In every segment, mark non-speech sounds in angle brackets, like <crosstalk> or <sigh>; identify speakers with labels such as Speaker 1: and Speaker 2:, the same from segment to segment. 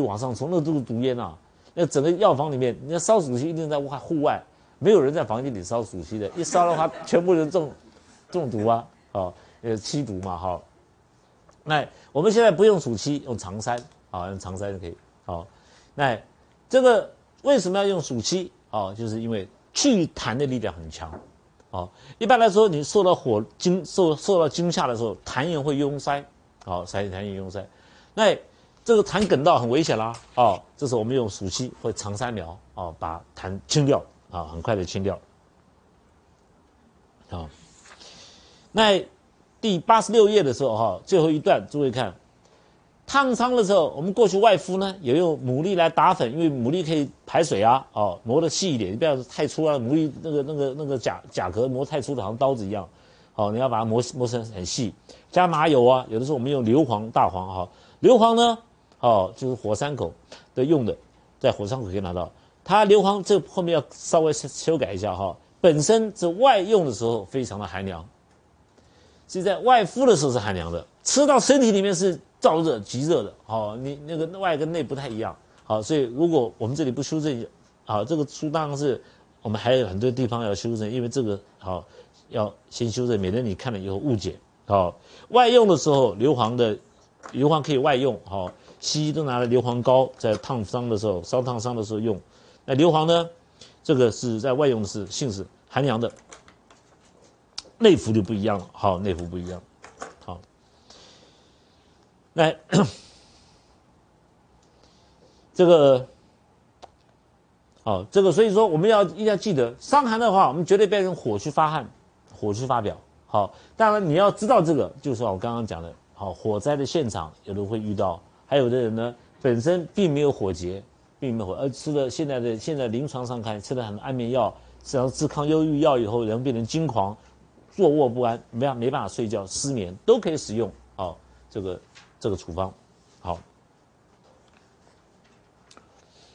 Speaker 1: 往上冲，那都是毒烟啊！那整个药房里面，你要烧鼠溪一定在外户外，没有人在房间里烧鼠溪的，一烧的话，全部人中 <laughs> 中毒啊！哦，呃，吸毒嘛，哈。那我们现在不用暑期，用长山啊，用长山就可以。好，那这个为什么要用暑期？哦，就是因为祛痰的力量很强。哦，一般来说，你受到火惊受受到惊吓的时候，痰液会拥塞。好，痰痰液拥塞。那这个痰梗到很危险啦。哦，这时候我们用暑期或长山疗哦，把痰清掉啊，很快的清掉。好，那。第八十六页的时候，哈，最后一段，诸位看，烫伤的时候，我们过去外敷呢，也用牡蛎来打粉，因为牡蛎可以排水啊，哦，磨得细一点，你不要太粗啊，牡蛎那个那个那个甲甲壳磨太粗的，好像刀子一样，好，你要把它磨磨成很细，加麻油啊，有的时候我们用硫磺大黄哈，硫磺呢，哦，就是火山口的用的，在火山口可以拿到，它硫磺这后面要稍微修改一下哈，本身这外用的时候非常的寒凉。是在外敷的时候是寒凉的，吃到身体里面是燥热、极热的。好，你那个外跟内不太一样。好，所以如果我们这里不修正，好，这个书当然是我们还有很多地方要修正，因为这个好要先修正，免得你看了以后误解。好，外用的时候硫磺的硫磺可以外用。好，西医都拿了硫磺膏在烫伤的时候、烧烫伤的时候用。那硫磺呢，这个是在外用的是性是寒凉的。内服就不一样了，好，内服不一样，好，来，<coughs> 这个，好，这个，所以说我们要一定要记得，伤寒的话，我们绝对不要用火去发汗，火去发表，好，当然你要知道这个，就是我刚刚讲的，好，火灾的现场有的会遇到，还有的人呢，本身并没有火结，并没有火，而吃了现在的现在临床上看，吃了很多安眠药，吃了治抗忧郁药以后，人变成惊狂。坐卧不安，没办没办法睡觉，失眠都可以使用。好，这个这个处方，好，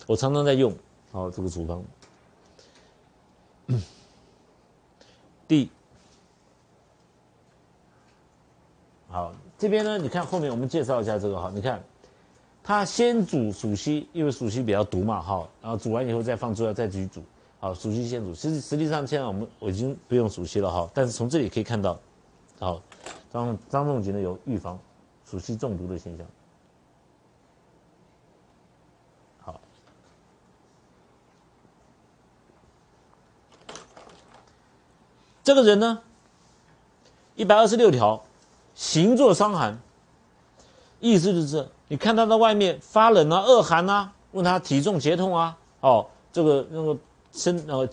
Speaker 1: 我常常在用。好，这个处方。第，好，这边呢，你看后面我们介绍一下这个哈，你看，它先煮熟悉，因为熟悉比较毒嘛，哈，然后煮完以后再放猪药，再继续煮。好，熟悉先煮。实实际上，现在我们我已经不用熟悉了哈。但是从这里可以看到，好，张张仲景呢有预防熟悉中毒的现象。好，这个人呢，一百二十六条，行作伤寒，意思就是你看他在外面发冷啊、恶寒啊，问他体重节痛啊，哦，这个那个。身呃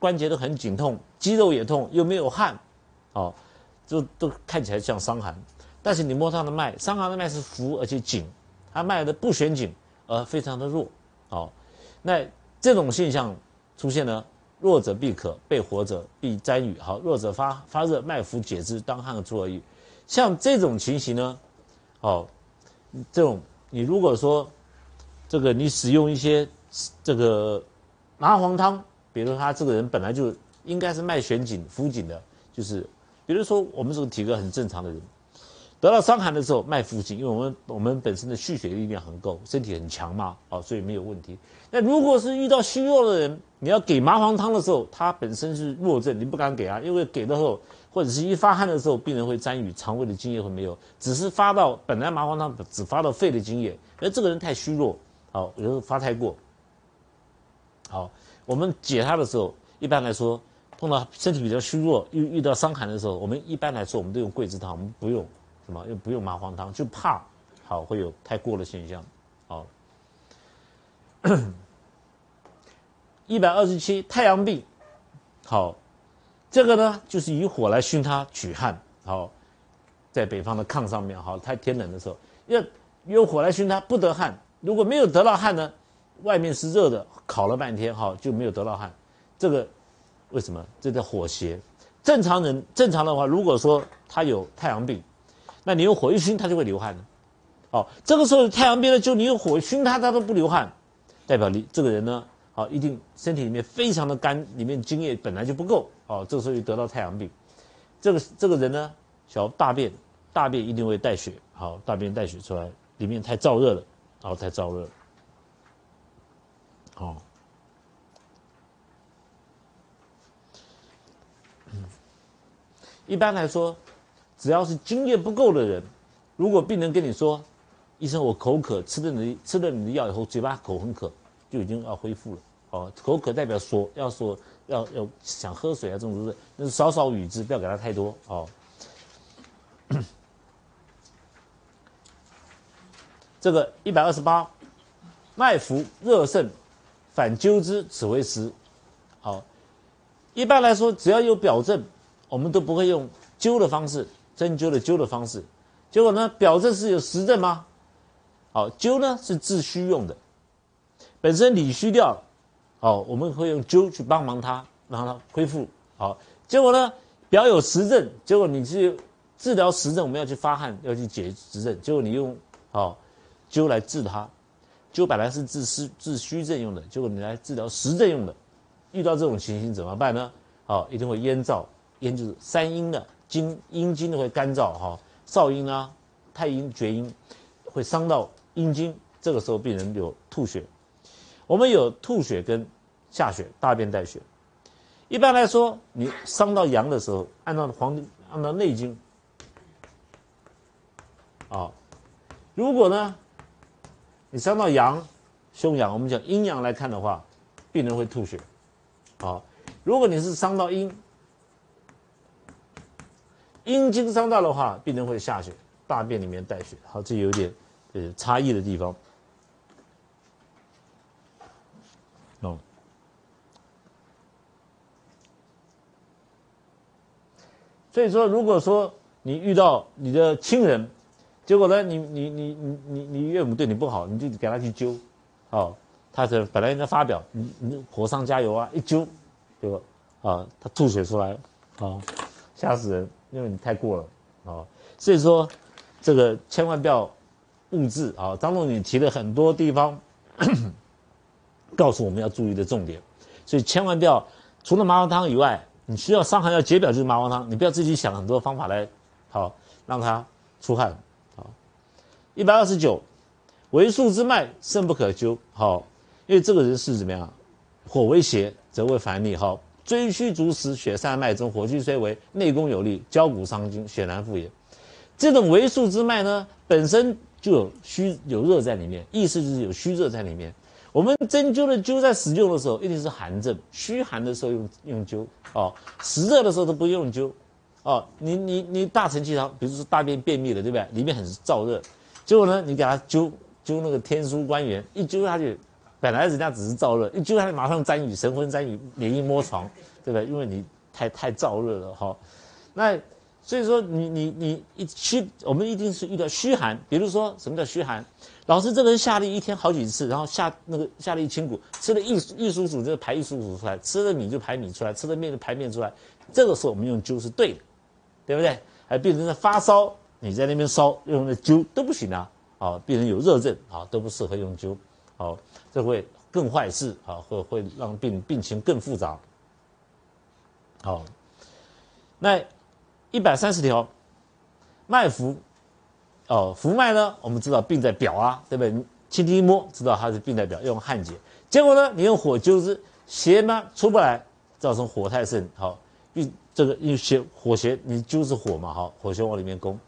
Speaker 1: 关节都很紧痛，肌肉也痛，又没有汗，哦，就都看起来像伤寒。但是你摸他的脉，伤寒的脉是浮而且紧，他脉的不旋紧而非常的弱，哦，那这种现象出现呢，弱者必渴，被火者必沾雨。好，弱者发发热，脉浮解之，当汗出而愈。像这种情形呢，哦，这种你如果说这个你使用一些这个麻黄汤。比如他这个人本来就应该是脉弦紧、浮紧的，就是，比如说我们这个体格很正常的人，得到伤寒的时候脉浮紧，因为我们我们本身的蓄血力量很够，身体很强嘛，哦，所以没有问题。那如果是遇到虚弱的人，你要给麻黄汤的时候，他本身是弱症，你不敢给啊，因为给的时候或者是一发汗的时候，病人会沾雨，肠胃的津液会没有，只是发到本来麻黄汤只发到肺的津液，而这个人太虚弱，好，有时候发太过，好。我们解它的时候，一般来说，碰到身体比较虚弱，遇遇到伤寒的时候，我们一般来说，我们都用桂枝汤，我们不用什么，又不用麻黄汤，就怕好会有太过的现象。好，一百二十七太阳病，好，这个呢就是以火来熏它取汗。好，在北方的炕上面，好，太天冷的时候，要用火来熏它，不得汗。如果没有得到汗呢？外面是热的，烤了半天哈就没有得到汗，这个为什么？这叫火邪。正常人正常的话，如果说他有太阳病，那你用火一熏，他就会流汗的。哦，这个时候太阳病呢，就你用火熏他，他都不流汗，代表你这个人呢，好一定身体里面非常的干，里面津液本来就不够。哦，这时候就得到太阳病，这个这个人呢，小大便大便一定会带血，好大便带血出来，里面太燥热了，然后太燥热。哦。一般来说，只要是津液不够的人，如果病人跟你说：“医生，我口渴，吃了你吃了你的药以后，嘴巴口很渴，就已经要恢复了。”哦，口渴代表说要说要要想喝水啊，这种都是那是少少语之，不要给他太多哦。这个一百二十八，脉浮热盛，反灸之，此为实。好，一般来说，只要有表证。我们都不会用灸的方式，针灸的灸的方式。结果呢，表证是有实证吗？好，灸呢是治虚用的，本身理虚掉，好，我们会用灸去帮忙它，让它恢复。好，结果呢，表有实症，结果你去治疗实症，我们要去发汗，要去解实症，结果你用好灸来治它，灸本来是治湿治虚症用的，结果你来治疗实症用的，遇到这种情形怎么办呢？好，一定会咽燥。咽就是三阴的经，阴经都会干燥哈，少阴啊、太阴、厥阴会伤到阴经，这个时候病人有吐血。我们有吐血跟下血，大便带血。一般来说，你伤到阳的时候，按照黄按照内经啊，如果呢你伤到阳、胸阳，我们讲阴阳来看的话，病人会吐血啊。如果你是伤到阴，阴经伤到的话，病人会下血，大便里面带血。好，这有点呃差异的地方。所以说，如果说你遇到你的亲人，结果呢，你你你你你你岳母对你不好，你就给他去灸，哦，他是本来应该发表，你你火上加油啊，一灸，结果啊，他吐血出来，啊，吓死人。因为你太过了，啊，所以说这个千万不要误治啊。张仲景提了很多地方，<coughs> 告诉我们要注意的重点，所以千万不要除了麻黄汤以外，你需要伤寒要解表就是麻黄汤，你不要自己想很多方法来好让它出汗。好，一百二十九，为数之脉肾不可灸。好，因为这个人是怎么样？火为邪，则为烦逆。好。追虚逐实，血散脉中，火气虽为内功有力，焦骨伤筋，血难复也。这种为数之脉呢，本身就有虚有热在里面，意思就是有虚热在里面。我们针灸的灸在使用的时候，一定是寒症，虚寒的时候用用灸哦，实热的时候都不用灸哦。你你你大承气汤，比如说大便便秘了，对不对？里面很燥热，结果呢，你给他灸灸那个天枢关元，一灸下去。本来人家只是燥热，一灸下去马上沾雨，神昏沾雨，连夜摸床，对不对？因为你太太燥热了哈。那所以说你你你一虚，我们一定是遇到虚寒。比如说什么叫虚寒？老师这个人下痢一天好几次，然后下那个下痢清谷，吃了一一疏薯就排一疏薯出来，吃了米就排米出来，吃了面就排面出来。这个时候我们用灸是对的，对不对？还病人在发烧，你在那边烧用的灸都不行啊。啊，病人有热症啊，都不适合用灸。好。这会更坏事啊，会会让病病情更复杂。好，那一百三十条，脉浮，哦，浮脉呢？我们知道病在表啊，对不对？轻轻一摸，知道它是病在表，用汗解。结果呢，你用火灸之，邪吗出不来，造成火太盛。好，遇这个因邪火邪，你灸是火嘛，好，火邪往里面攻，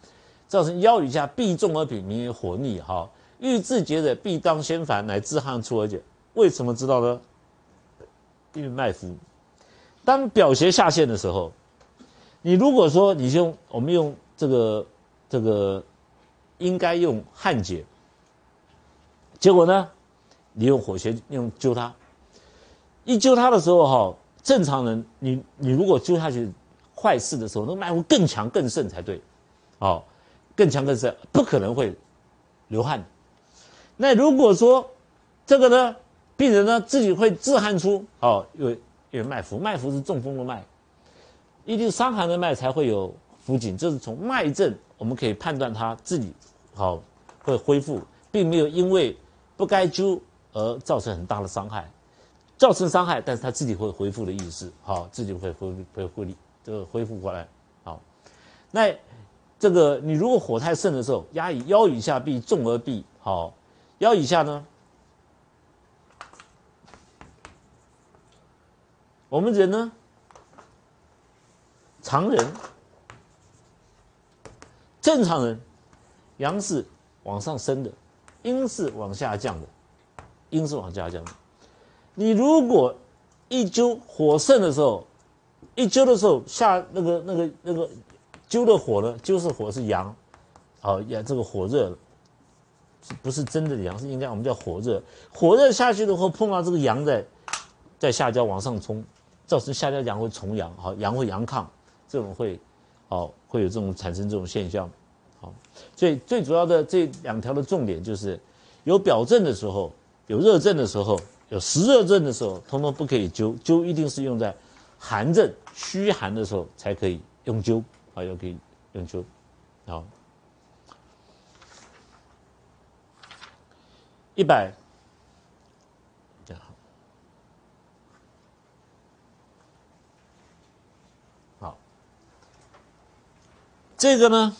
Speaker 1: 造成腰以下必重而禀，名曰火逆。哈。欲自结者，必当先烦，乃自汗出而解。为什么知道呢？因为脉浮。当表邪下陷的时候，你如果说你用我们用这个这个，应该用汗解。结果呢，你用火邪用灸它，一灸它的时候哈，正常人你你如果灸下去坏事的时候，那脉浮更强更盛才对，哦，更强更盛，不可能会流汗。那如果说这个呢，病人呢自己会自汗出，哦，因为因为脉浮，脉浮是中风的脉，一定伤寒的脉才会有浮紧，这是从脉症我们可以判断他自己好会恢复，并没有因为不该灸而造成很大的伤害，造成伤害，但是他自己会恢复的意思，好，自己会恢恢复力这个恢复过来，好，那这个你如果火太盛的时候，压以腰以下必重而闭，好。腰以下呢，我们人呢，常人、正常人，阳是往上升的，阴是往下降的，阴是往下降的。你如果一灸火盛的时候，一灸的时候下那个那个那个灸的火呢，灸是火是阳，好呀，这个火热，不是真的阳，是应该我们叫火热。火热下去的话，碰到这个阳在在下焦往上冲，造成下焦阳会重阳，好阳会阳亢，这种会好会有这种产生这种现象，好，所以最主要的这两条的重点就是有表症的时候，有热症的时候，有实热症的时候，通通不可以灸，灸一定是用在寒症虚寒的时候才可以用灸。啊，要可以用灸，好，一百，这样好，这个呢，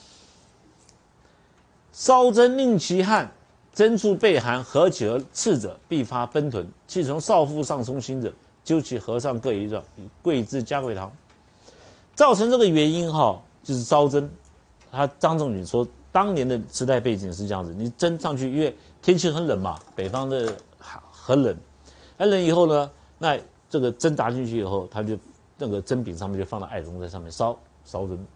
Speaker 1: 烧针令其汗，针处背寒，合起而刺者，必发奔豚。气从少腹上冲心者，灸其合上各一状，以桂枝加桂汤。造成这个原因哈，就是烧针。他张仲景说，当年的时代背景是这样子：你针上去，因为天气很冷嘛，北方的很冷，很冷以后呢，那这个针打进去以后，他就那个针柄上面就放了艾绒在上面烧烧针，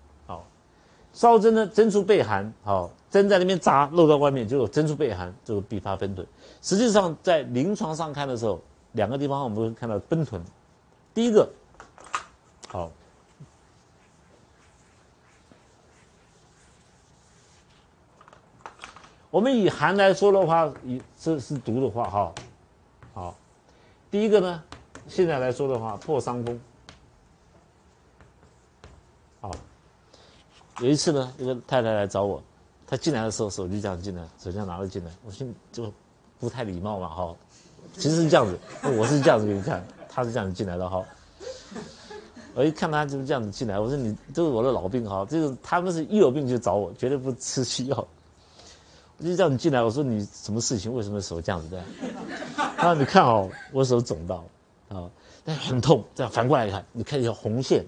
Speaker 1: 烧针呢，针出背寒，好，针在那边扎露到外面，就有针出背寒，就必发奔豚。实际上在临床上看的时候，两个地方我们会看到奔豚。第一个，好。我们以寒来说的话，以这是毒的话，哈，好，第一个呢，现在来说的话，破伤风，有一次呢，一个太太来找我，她进来的时候手就这样进来，手这样拿了进来，我心就不太礼貌嘛，哈，其实是这样子，我是这样子给你看，她是这样子进来的，哈，我一看她就是这样子进来，我说你这是我的老病，哈，这个他们是一有病就找我，绝对不吃西药。我就叫你进来，我说你什么事情？为什么手这样子的？他说你看哦，我手肿到，啊，但很痛。这样反过来看，你看一条红线，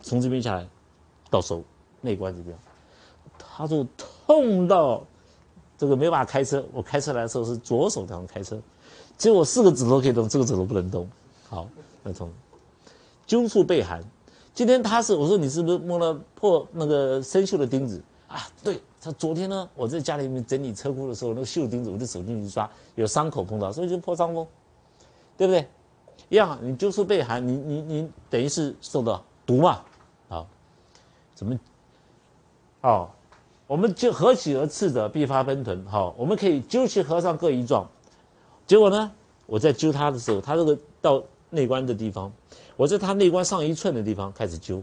Speaker 1: 从这边下来，到手内关这边，他就痛到这个没办法开车。我开车来的时候是左手这样开车，结果四个指头可以动，这个指头不能动。好，那痛，灸处背寒。今天他是我说你是不是摸了破那个生锈的钉子啊？对。他昨天呢，我在家里面整理车库的时候，那个锈钉子，我就手进去抓，有伤口碰到，所以就破伤风，对不对？一样，你就是被寒，你你你等于是受到毒嘛，好，怎么？哦，我们就合起而刺者，必发奔豚。好，我们可以灸其合上各一状。结果呢，我在灸他的时候，他这个到内关的地方，我在他内关上一寸的地方开始灸。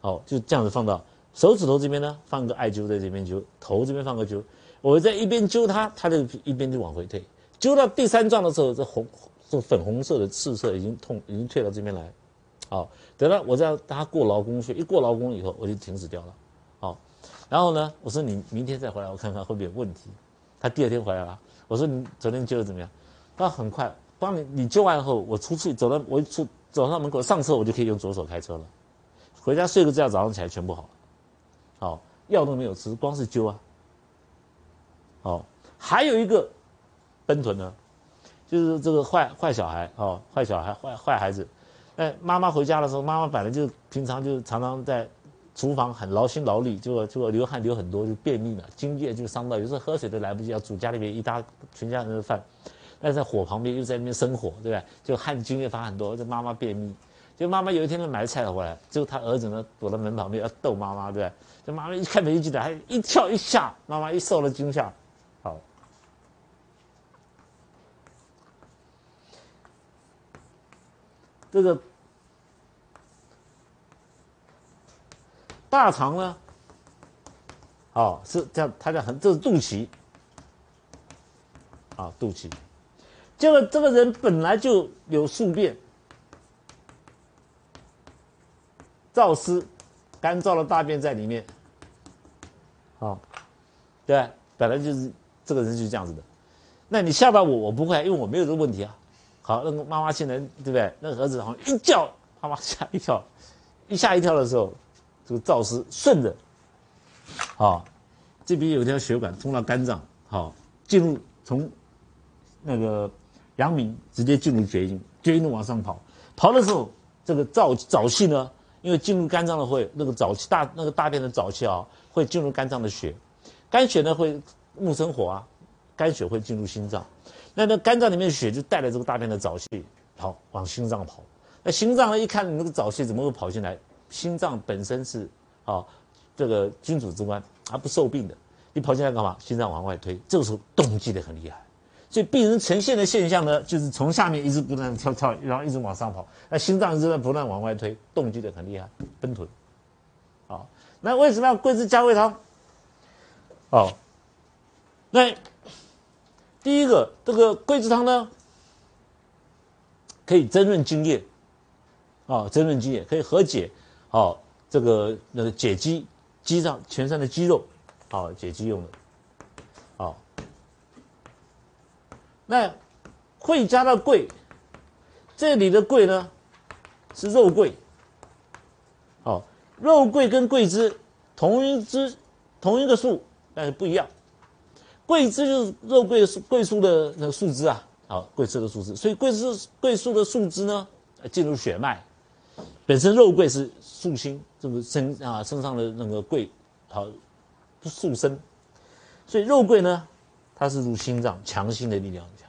Speaker 1: 好，就这样子放到。手指头这边呢，放个艾灸在这边灸，头这边放个灸，我在一边灸它，它就一边就往回退。灸到第三状的时候，这红、这粉红色的赤色已经痛，已经退到这边来。好，等到我在它过劳宫穴，一过劳宫以后，我就停止掉了。然后呢，我说你明天再回来，我看看会不会有问题。他第二天回来了，我说你昨天灸的怎么样？他很快，帮你你灸完以后，我出去走到我出走到门口上车，我就可以用左手开车了。回家睡个觉，早上起来全部好。好，药都没有吃，光是灸啊。好，还有一个奔豚呢，就是这个坏坏小孩哦，坏小孩坏坏孩子。哎，妈妈回家的时候，妈妈本来就平常就常常在厨房很劳心劳力，就就流汗流很多，就便秘了，津液就伤到，有时候喝水都来不及，要煮家里面一大全家人的饭，但在火旁边又在那边生火，对不对？就汗津液发很多，这妈妈便秘。就妈妈有一天呢买菜回来，就他儿子呢躲在门旁边要逗妈妈，对不对？这妈妈一开门一进来，还一跳一下，妈妈一受了惊吓，好，这个大肠呢，哦，是这样，它叫很，这是肚脐，啊，肚脐，这个这个人本来就有宿便。燥湿，干燥的大便在里面，好，对本来就是这个人就是这样子的。那你吓到我，我不会，因为我没有这个问题啊。好，那个妈妈进来，对不对？那个儿子好像一叫，妈妈吓一跳，一吓一跳的时候，这个燥湿顺着，好，这边有一条血管通到肝脏，好，进入从那个阳明直接进入厥阴，厥阴往上跑，跑的时候，这个燥沼气呢，因为进入肝脏的会那个早气大，那个大便的早气啊，会进入肝脏的血，肝血呢会木生火啊，肝血会进入心脏。那那肝脏里面的血就带了这个大便的早气，跑往心脏跑。那心脏呢一看你那个早气怎么会跑进来？心脏本身是啊这个君主之官，它不受病的。你跑进来干嘛？心脏往外推，这个时候动悸的很厉害。所以病人呈现的现象呢，就是从下面一直不断跳跳，然后一直往上跑。那心脏一直在不断往外推，动悸的很厉害，奔豚。好，那为什么要桂枝加味汤？哦，那。第一个，这个桂枝汤呢，可以增润津液，啊，增润津液可以和解，好，这个那个解肌，肌上全身的肌肉，好解肌用的，好。那会加到桂，这里的桂呢是肉桂，好，肉桂跟桂枝同一枝同一个树，但是不一样。桂枝就是肉桂树桂树的那个树枝啊，好，桂枝的树枝，所以桂枝桂树的树枝呢，进入血脉，本身肉桂是树心，这个身啊身上的那个桂，好，树身，所以肉桂呢，它是入心脏，强心的力量很强。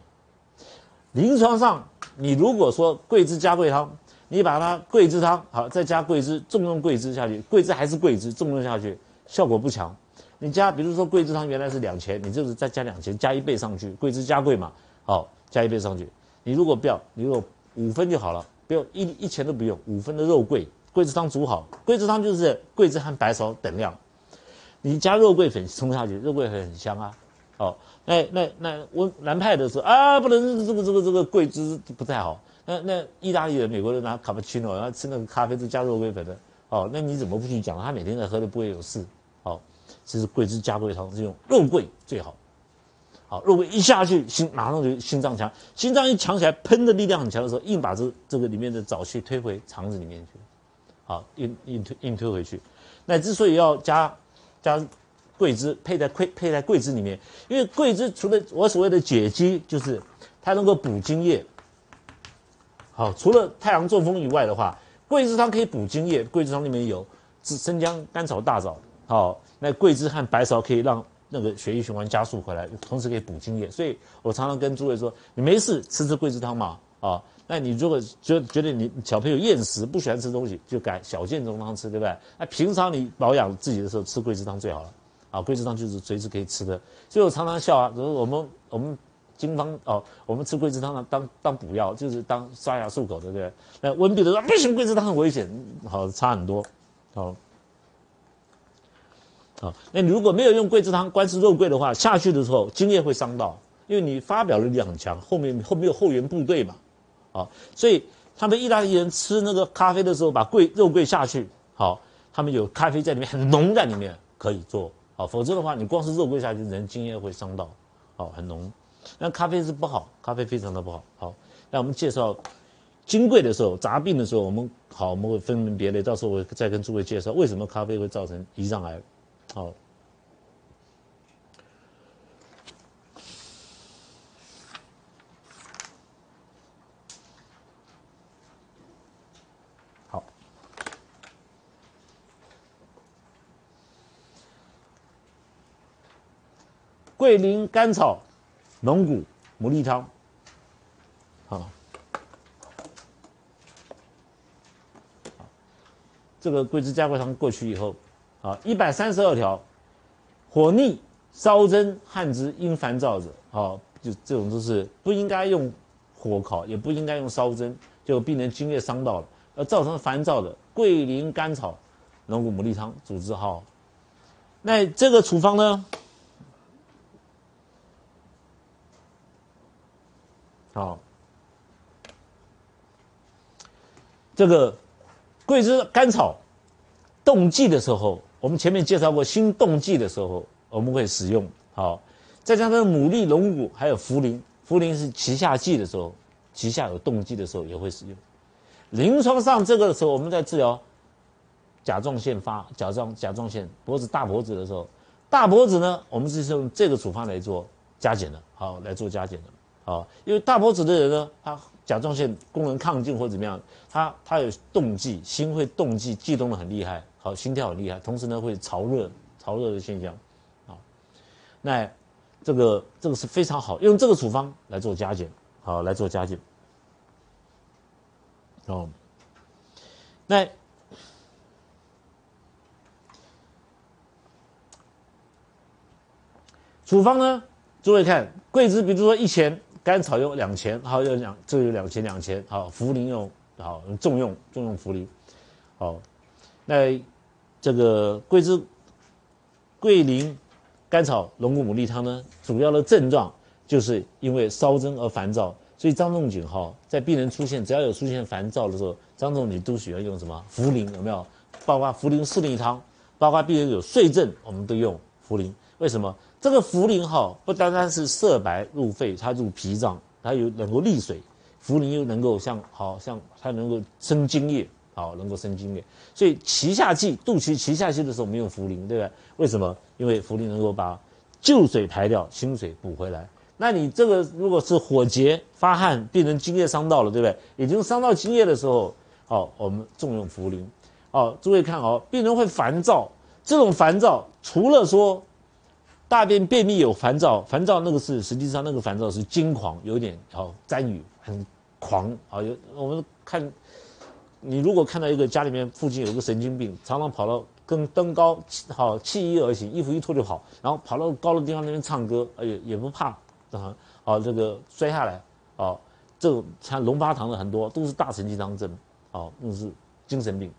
Speaker 1: 临床上，你如果说桂枝加桂汤，你把它桂枝汤好，再加桂枝，重用桂枝下去，桂枝还是桂枝，重用下去，效果不强。你加，比如说桂枝汤原来是两钱，你就是再加两钱，加一倍上去，桂枝加桂嘛，好，加一倍上去。你如果不要，你如果五分就好了，不要一一钱都不用，五分的肉桂，桂枝汤煮好，桂枝汤就是桂枝和白芍等量，你加肉桂粉冲下去，肉桂粉很香啊，哦，那那那温南派的说啊，不能这个这个这个桂枝不太好，那那意大利人、美国人拿卡布奇诺，然后吃那个咖啡都加肉桂粉的，哦，那你怎么不去讲？他每天在喝都不会有事。其实桂枝加桂汤是用肉桂最好，好如果一下去心马上就心脏强，心脏一强起来，喷的力量很强的时候，硬把这这个里面的沼气推回肠子里面去，好硬硬推硬推回去。那之所以要加加桂枝配在配配在桂枝里面，因为桂枝除了我所谓的解肌，就是它能够补津液。好，除了太阳中风以外的话，桂枝汤可以补津液。桂枝汤里面有生姜、甘草、大枣，好。那桂枝和白芍可以让那个血液循环加速回来，同时可以补津液，所以我常常跟诸位说，你没事吃吃桂枝汤嘛，啊，那你如果觉觉得你小朋友厌食不喜欢吃东西，就改小建中汤吃，对不对？那平常你保养自己的时候吃桂枝汤最好了，啊，桂枝汤就是随时可以吃的，所以我常常笑啊，如果我们我们经方哦，我们吃桂枝汤呢当当补药，就是当刷牙漱口，对不对？那温病的说不行，桂枝汤很危险，好差很多，好。啊，那你如果没有用桂枝汤光吃肉桂的话，下去的时候精液会伤到，因为你发表的力量很强，后面后面有后援部队嘛，啊，所以他们意大利人吃那个咖啡的时候，把桂肉桂下去，好，他们有咖啡在里面很浓在里面可以做，好，否则的话你光是肉桂下去，人精液会伤到，好，很浓，那咖啡是不好，咖啡非常的不好，好，那我们介绍金贵的时候，杂病的时候，我们好我们会分门别类，到时候我再跟诸位介绍为什么咖啡会造成胰脏癌。好，好，桂林甘草龙骨牡蛎汤，好，这个桂枝加桂汤过去以后。啊，一百三十二条，火逆、烧蒸、汗之因烦躁者，好，就这种都是不应该用火烤，也不应该用烧蒸，就病人津液伤到了，而造成烦躁的，桂林甘草龙骨牡蛎汤主治好。那这个处方呢？好，这个桂枝甘草冬季的时候。我们前面介绍过心动悸的时候，我们会使用好，再加上牡蛎、龙骨还有茯苓，茯苓是脐下悸的时候，脐下有动悸的时候也会使用。临床上这个的时候，我们在治疗甲状腺发甲状甲状腺脖子大脖子的时候，大脖子呢，我们是用这个处方来做加减的，好来做加减的，好，因为大脖子的人呢，他甲状腺功能亢进或怎么样，他他有动悸，心会动悸，悸动的很厉害，好，心跳很厉害，同时呢会潮热潮热的现象，好，那这个这个是非常好，用这个处方来做加减，好来做加减。哦，那处方呢？诸位看，桂枝，比如说一钱，甘草用两钱，好，要两，这有两钱两钱，好，茯苓用，好，重用重用茯苓，好，那这个桂枝、桂林、甘草、龙骨牡蛎汤呢，主要的症状就是因为烧蒸而烦躁。所以张仲景哈，在病人出现只要有出现烦躁的时候，张仲景都喜欢用什么茯苓？有没有？包括茯苓四逆汤，包括病人有睡症，我们都用茯苓。为什么？这个茯苓哈，不单单是色白入肺，它入脾脏，它有能够利水。茯苓又能够像好像它能够生津液，好能够生津液。所以脐下气、肚脐脐下气的时候，我们用茯苓，对不对？为什么？因为茯苓能够把旧水排掉，新水补回来。那你这个如果是火结发汗，病人津液伤到了，对不对？已经伤到津液的时候，好，我们重用茯苓。好，诸位看哦，病人会烦躁，这种烦躁除了说大便便秘有烦躁，烦躁那个是实际上那个烦躁是惊狂，有点好沾雨很狂啊。有我们看，你如果看到一个家里面附近有个神经病，常常跑到跟登高好弃衣而行，衣服一脱就跑，然后跑到高的地方那边唱歌，也也不怕。啊，哦，这个摔下来，哦，这种像龙发堂的很多都是大神经当症，哦，那是精神病。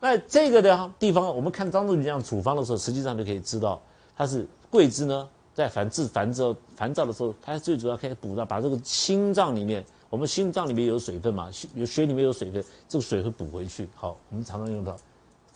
Speaker 1: 那这个的地方，我们看张仲景这样处方的时候，实际上就可以知道，它是桂枝呢，在烦治烦躁烦躁的时候，它最主要可以补到把这个心脏里面，我们心脏里面有水分嘛，有血里面有水分，这个水会补回去。好，我们常常用到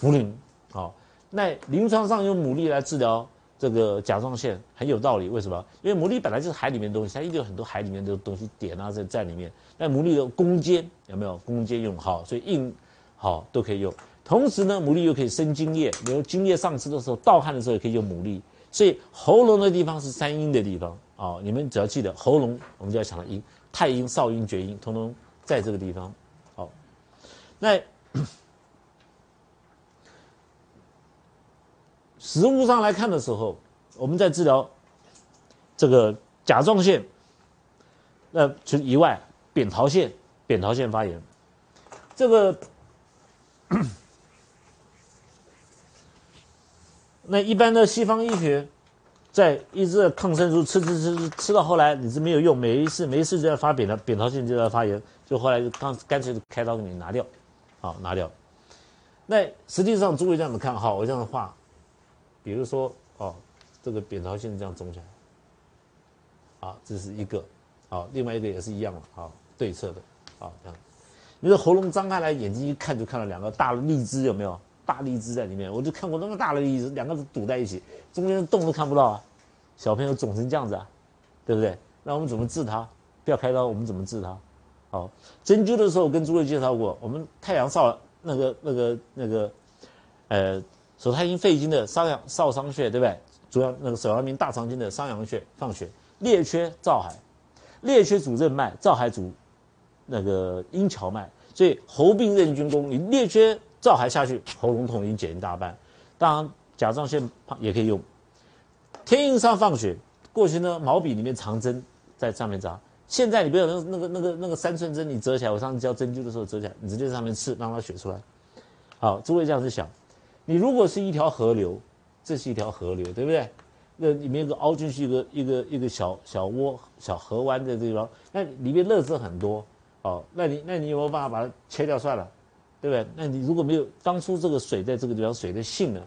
Speaker 1: 茯苓。好，那临床上用牡蛎来治疗。这个甲状腺很有道理，为什么？因为牡蛎本来就是海里面东西，它一定有很多海里面的东西点啊在在里面。那牡蛎的攻坚有没有攻坚用好？所以硬好都可以用。同时呢，牡蛎又可以生津液，比如津液上次的时候盗汗的时候也可以用牡蛎。所以喉咙的地方是三阴的地方啊，你们只要记得喉咙，我们就要想到阴，太阴、少阴、厥阴，通通在这个地方。好，那。实物上来看的时候，我们在治疗这个甲状腺，那除以外，扁桃腺、扁桃腺发炎，这个那一般的西方医学在一直在抗生素吃吃吃吃到后来你是没有用，每一次没事就要发扁桃扁桃腺就在发炎，就后来就干干脆就开刀给你拿掉，好拿掉。那实际上诸位这样子看，好，我这样画。比如说，哦，这个扁桃腺这样肿起来，好，这是一个，好，另外一个也是一样的，好，对侧的，好，这样。你的喉咙张开来，眼睛一看就看到两个大的荔枝，有没有？大荔枝在里面，我就看过那么大的荔枝，两个堵在一起，中间的洞都看不到啊。小朋友肿成这样子啊，对不对？那我们怎么治它？不要开刀，我们怎么治它？好，针灸的时候跟诸位介绍过，我们太阳少那个那个那个，呃。手太阴肺经的少阳少商穴，对不对？主要那个手阳明大肠经的商阳穴放血，列缺照海，列缺主任脉，照海主那个阴荞脉，所以喉病任君功。你列缺照还下去，喉咙痛已经减一大半。当然甲状腺也可以用，天阴上放血。过去呢毛笔里面藏针在上面扎，现在你不要那那个那个那个三寸针，你折起来，我上次教针灸的时候折起来，你直接在上面刺，让它血出来。好，诸位这样子想。你如果是一条河流，这是一条河流，对不对？那里面有个凹进去一个一个一个小小窝、小河湾的地方，那里面垃圾很多，哦，那你那你有没有办法把它切掉算了，对不对？那你如果没有当初这个水在这个地方水的性呢，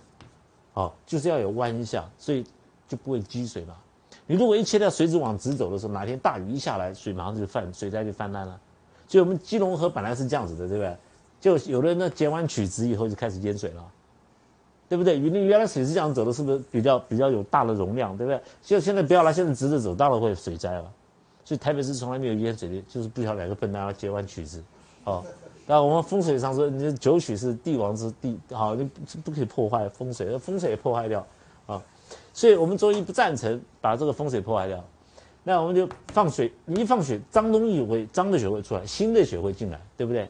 Speaker 1: 哦，就是要有弯下，所以就不会积水嘛。你如果一切掉水只往直走的时候，哪天大雨一下来，水马上就泛水灾就泛滥了。所以我们基隆河本来是这样子的，对不对？就有的人呢截弯曲直以后就开始淹水了。对不对？你原来水是这样走的，是不是比较比较有大的容量，对不对？现现在不要了，现在直着走，当然会水灾了。所以台北市从来没有淹水的，就是不晓得哪个笨蛋要接完曲子，哦。那我们风水上说，你九曲是帝王之地，好，你不可以破坏风水，风水也破坏掉啊。所以我们中医不赞成把这个风水破坏掉。那我们就放水，你一放水，脏东西会脏的血会出来，新的血会进来，对不对？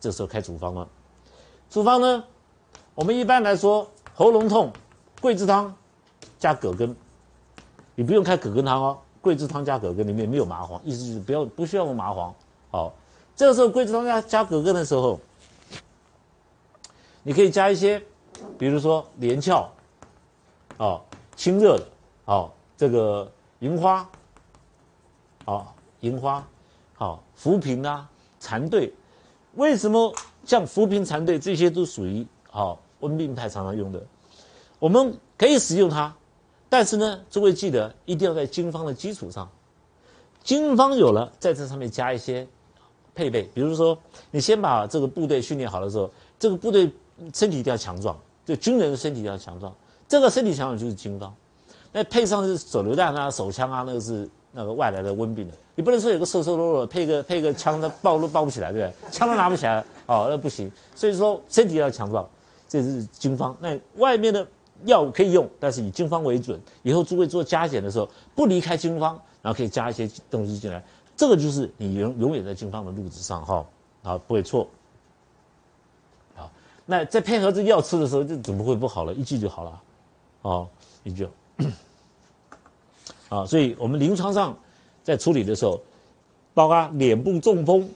Speaker 1: 这时候开处方了。处方呢，我们一般来说喉咙痛，桂枝汤加葛根，你不用开葛根汤哦，桂枝汤加葛根里面没有麻黄，意思就是不要不需要用麻黄，好。这个时候，桂枝汤加加葛根的时候，你可以加一些，比如说连翘，哦，清热的，哦，这个银花，哦，银花，好，浮萍啊，蚕对，为什么像浮萍、蚕对这些都属于好温病派常常用的？我们可以使用它，但是呢，诸位记得一定要在经方的基础上，经方有了，在这上面加一些。配备，比如说，你先把这个部队训练好的时候，这个部队身体一定要强壮，就军人的身体一定要强壮。这个身体强壮就是金刚，那配上是手榴弹啊、手枪啊，那个是那个外来的温病的。你不能说有个瘦瘦弱弱，配个配个枪，他抱都抱不起来，对不对？枪都拿不起来，哦，那不行。所以说身体要强壮，这是军方。那外面的药可以用，但是以军方为准。以后诸位做加减的时候，不离开军方，然后可以加一些东西进来。这个就是你永永远在经方的路子上哈，啊不会错，好，那在配合这药吃的时候，就怎么会不好了？一剂就好了，哦，一剂，啊，所以我们临床上在处理的时候，包括脸部中风，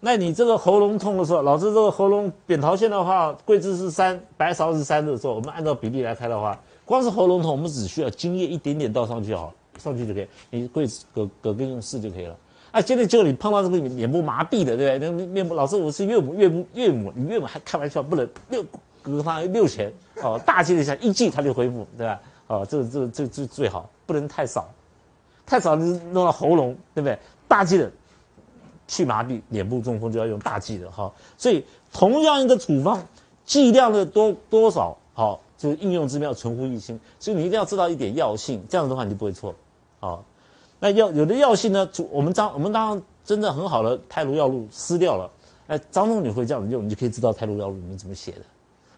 Speaker 1: 那你这个喉咙痛的时候，老师这个喉咙扁桃腺的话，桂枝是三，白芍是三的时候，我们按照比例来开的话，光是喉咙痛，我们只需要精液一点点倒上去好。上去就可以，你桂葛葛根用四就可以了。啊，现在就你碰到这个脸部麻痹的，对不对？那面部老师，我是岳母，岳母，岳母，你岳母还开玩笑，不能六葛汤六钱哦，大剂一下一剂它就恢复，对吧？哦，这这这这最好，不能太少，太少你弄到喉咙，对不对？大剂的去麻痹脸部中风就要用大剂的哈。所以同样一个处方，剂量的多多少好，就是应用之妙，存乎一心。所以你一定要知道一点药性，这样的话你就不会错。好，那药有的药性呢？我们张我们当真的很好的泰卢药录撕掉了，哎，张仲景会这样子用，你就可以知道泰卢药录里面怎么写的。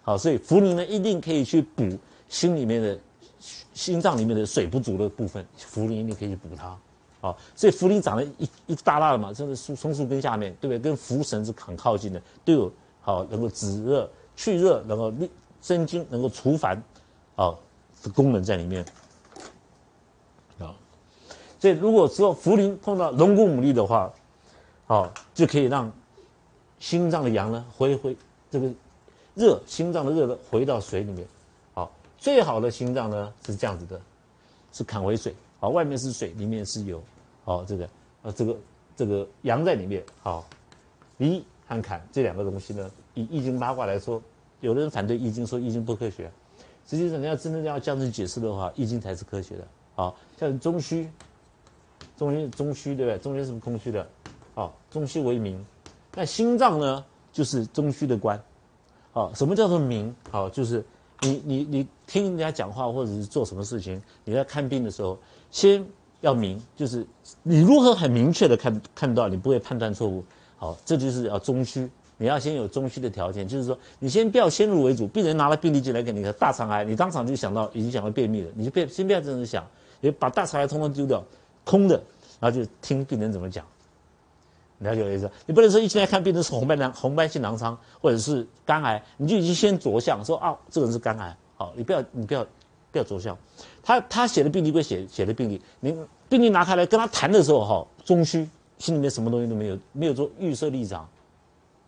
Speaker 1: 好，所以茯苓呢一定可以去补心里面的心脏里面的水不足的部分，茯苓一定可以去补它。好，所以茯苓长得一一大大的嘛，这个松松树根下面，对不对？跟茯神是很靠近的，都有好能够止热、去热，能够利生津、能够除烦，啊的功能在里面。所以，如果说茯苓碰到龙骨牡蛎的话，好，就可以让心脏的阳呢回回这个热，心脏的热呢回到水里面。好，最好的心脏呢是这样子的，是坎为水，好，外面是水，里面是有，好，这个呃这个这个阳在里面。好，离和坎这两个东西呢，以易经八卦来说，有的人反对易经，说易经不科学。实际上，你要真正要这样子解释的话，易经才是科学的。好，像中虚。中心中虚对不对？中间是不是空虚的？好，中虚为明。那心脏呢，就是中虚的官。好，什么叫做明？好，就是你你你听人家讲话或者是做什么事情，你在看病的时候，先要明，就是你如何很明确的看看到，你不会判断错误。好，这就是要中虚。你要先有中虚的条件，就是说你先不要先入为主。病人拿了病历进来给你，大肠癌，你当场就想到已经想到便秘了，你就别先不要这样子想，你把大肠癌通通丢掉。空的，然后就听病人怎么讲，了解我意思？你不能说一进来看病人是红斑囊、红斑性囊疮或者是肝癌，你就已经先着相说啊，这个人是肝癌。好，你不要，你不要，不要着相。他他写的病历归写写的病历，你病历拿开来跟他谈的时候，哈，中虚，心里面什么东西都没有，没有做预设立场，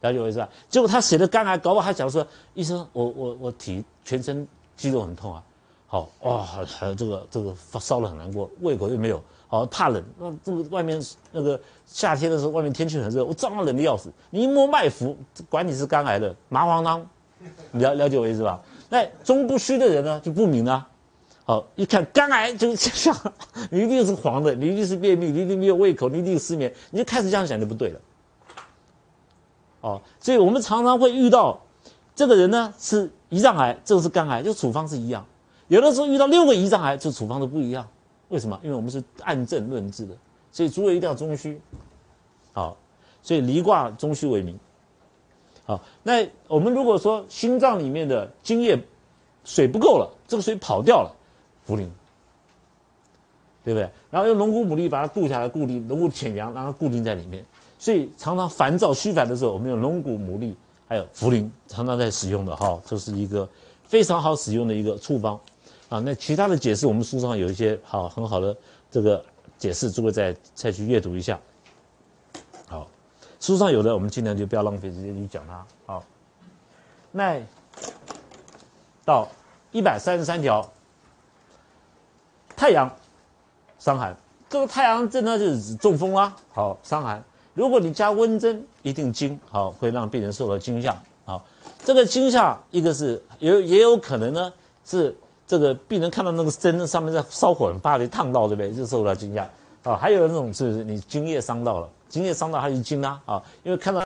Speaker 1: 了解我意思？结果他写的肝癌，搞不好还讲说，医生，我我我体全身肌肉很痛啊，好哇，还有这个这个发烧了很难过，胃口又没有。好怕冷，那这个外面那个夏天的时候，外面天气很热，我照样冷的要死。你一摸脉浮，管你是肝癌的麻黄汤，了了解我意思吧？那中不虚的人呢就不明啊。好，一看肝癌就像，你一定是黄的，你一定是便秘，你一定没有胃口，你一定失眠，你就开始这样想就不对了。哦，所以我们常常会遇到这个人呢是胰脏癌，这个是肝癌，就处方是一样。有的时候遇到六个胰脏癌，就处方都不一样。为什么？因为我们是按证论治的，所以诸位一定要中虚，好，所以离卦中虚为名。好，那我们如果说心脏里面的津液水不够了，这个水跑掉了，茯苓，对不对？然后用龙骨牡蛎把它固下来，固定龙骨潜阳，让它固定在里面。所以常常烦躁虚烦的时候，我们用龙骨牡蛎还有茯苓，常常在使用的哈，这是一个非常好使用的一个处方啊。那其他的解释，我们书上有一些好很好的这个解释，诸位再再去阅读一下。好，书上有的，我们尽量就不要浪费时间去讲它。好，那到一百三十三条，太阳伤寒，这个太阳症呢就是指中风啦。好，伤寒，如果你加温针，一定惊，好，会让病人受到惊吓。好，这个惊吓，一个是也也有可能呢是这个病人看到那个针上面在烧火，很怕被烫到，对不对？就受到惊讶。啊，还有那种是你津液伤到了，津液伤到他就惊啦，啊，因为看到。